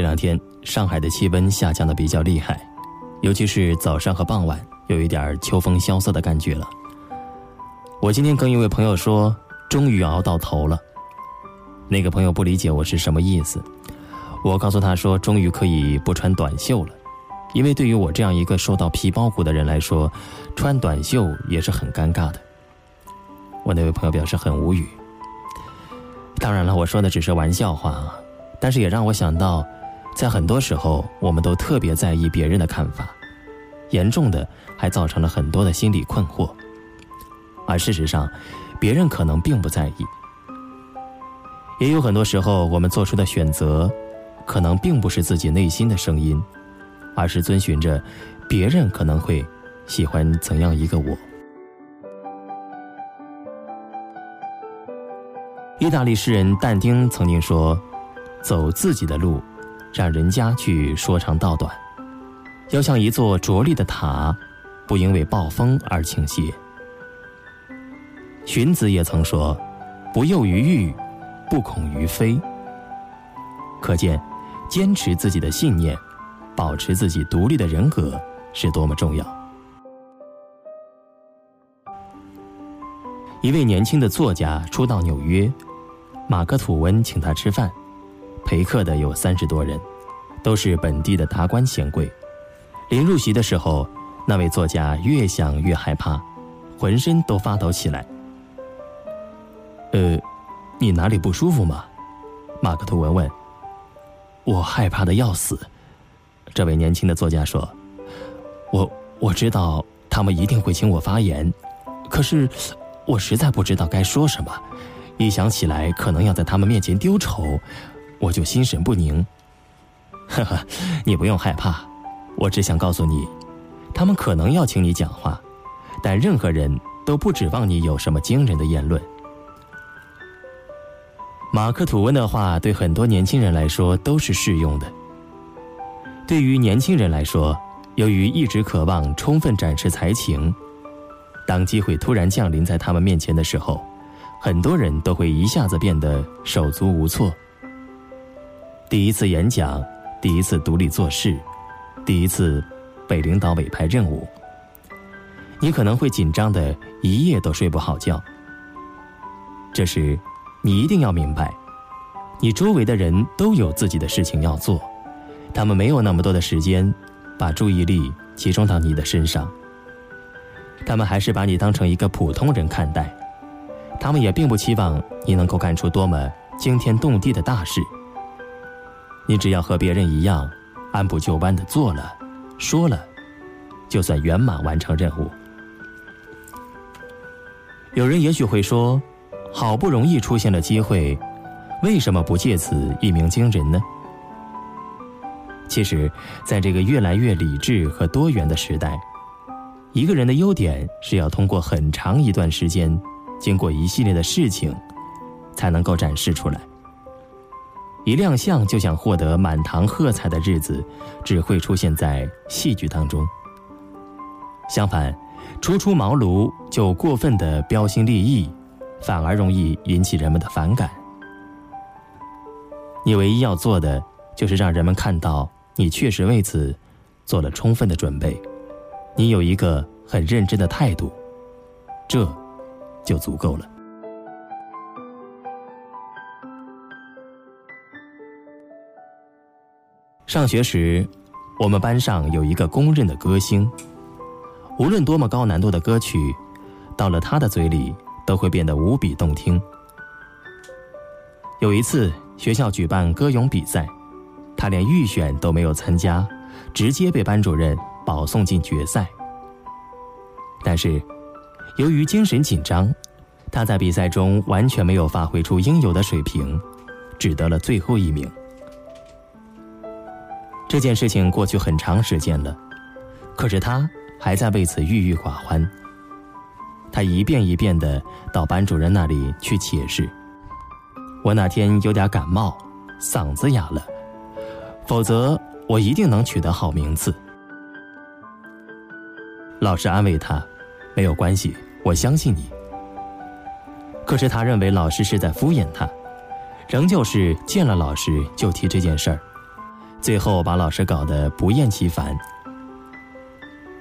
这两天上海的气温下降的比较厉害，尤其是早上和傍晚，有一点秋风萧瑟的感觉了。我今天跟一位朋友说，终于熬到头了。那个朋友不理解我是什么意思，我告诉他说，终于可以不穿短袖了，因为对于我这样一个瘦到皮包骨的人来说，穿短袖也是很尴尬的。我那位朋友表示很无语。当然了，我说的只是玩笑话，但是也让我想到。在很多时候，我们都特别在意别人的看法，严重的还造成了很多的心理困惑。而事实上，别人可能并不在意。也有很多时候，我们做出的选择，可能并不是自己内心的声音，而是遵循着别人可能会喜欢怎样一个我。意大利诗人但丁曾经说：“走自己的路。”让人家去说长道短，要像一座卓立的塔，不因为暴风而倾斜。荀子也曾说：“不囿于玉，不恐于飞。”可见，坚持自己的信念，保持自己独立的人格是多么重要。一位年轻的作家初到纽约，马克·吐温请他吃饭。陪客的有三十多人，都是本地的达官显贵。临入席的时候，那位作家越想越害怕，浑身都发抖起来。呃，你哪里不舒服吗？马克吐文问。我害怕的要死。这位年轻的作家说：“我我知道他们一定会请我发言，可是我实在不知道该说什么。一想起来可能要在他们面前丢丑。”我就心神不宁。呵呵，你不用害怕，我只想告诉你，他们可能要请你讲话，但任何人都不指望你有什么惊人的言论。马克吐温的话对很多年轻人来说都是适用的。对于年轻人来说，由于一直渴望充分展示才情，当机会突然降临在他们面前的时候，很多人都会一下子变得手足无措。第一次演讲，第一次独立做事，第一次被领导委派任务，你可能会紧张的一夜都睡不好觉。这时，你一定要明白，你周围的人都有自己的事情要做，他们没有那么多的时间把注意力集中到你的身上。他们还是把你当成一个普通人看待，他们也并不期望你能够干出多么惊天动地的大事。你只要和别人一样，按部就班的做了、说了，就算圆满完成任务。有人也许会说：“好不容易出现了机会，为什么不借此一鸣惊人呢？”其实，在这个越来越理智和多元的时代，一个人的优点是要通过很长一段时间，经过一系列的事情，才能够展示出来。一亮相就想获得满堂喝彩的日子，只会出现在戏剧当中。相反，初出茅庐就过分的标新立异，反而容易引起人们的反感。你唯一要做的，就是让人们看到你确实为此做了充分的准备，你有一个很认真的态度，这就足够了。上学时，我们班上有一个公认的歌星。无论多么高难度的歌曲，到了他的嘴里都会变得无比动听。有一次，学校举办歌咏比赛，他连预选都没有参加，直接被班主任保送进决赛。但是，由于精神紧张，他在比赛中完全没有发挥出应有的水平，只得了最后一名。这件事情过去很长时间了，可是他还在为此郁郁寡欢。他一遍一遍的到班主任那里去解释：“我那天有点感冒，嗓子哑了，否则我一定能取得好名次。”老师安慰他：“没有关系，我相信你。”可是他认为老师是在敷衍他，仍旧是见了老师就提这件事儿，最后把老师搞得不厌其烦。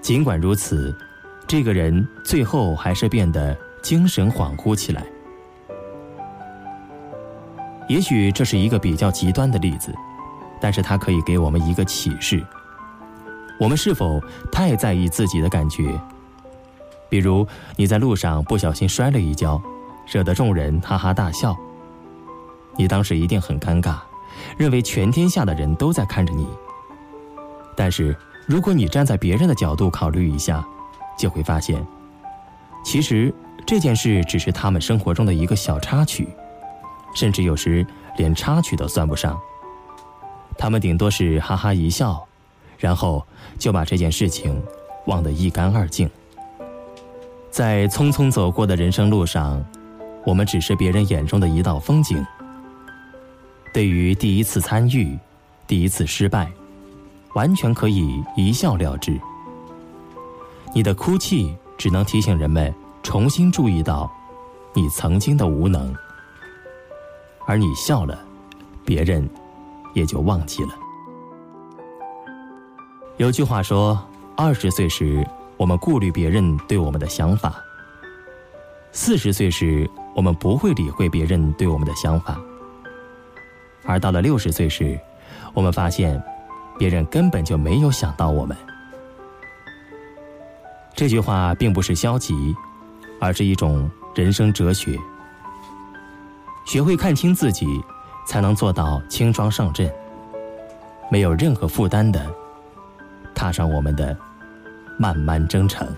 尽管如此。这个人最后还是变得精神恍惚起来。也许这是一个比较极端的例子，但是它可以给我们一个启示：我们是否太在意自己的感觉？比如你在路上不小心摔了一跤，惹得众人哈哈大笑，你当时一定很尴尬，认为全天下的人都在看着你。但是如果你站在别人的角度考虑一下，就会发现，其实这件事只是他们生活中的一个小插曲，甚至有时连插曲都算不上。他们顶多是哈哈一笑，然后就把这件事情忘得一干二净。在匆匆走过的人生路上，我们只是别人眼中的一道风景。对于第一次参与、第一次失败，完全可以一笑了之。你的哭泣只能提醒人们重新注意到你曾经的无能，而你笑了，别人也就忘记了。有句话说：二十岁时，我们顾虑别人对我们的想法；四十岁时，我们不会理会别人对我们的想法；而到了六十岁时，我们发现，别人根本就没有想到我们。这句话并不是消极，而是一种人生哲学。学会看清自己，才能做到轻装上阵，没有任何负担的踏上我们的漫漫征程。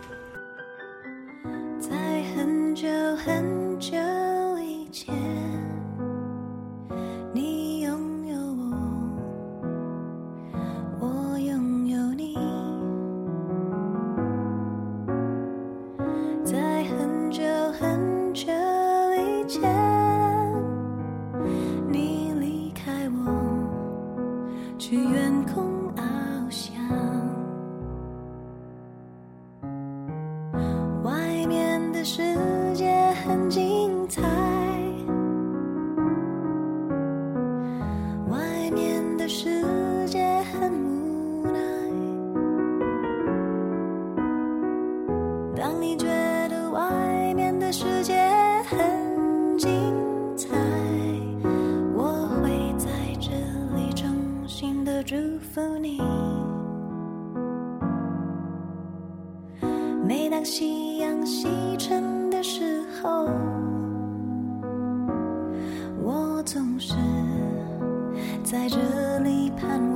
每当夕阳西沉的时候，我总是在这里盼望。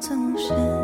总是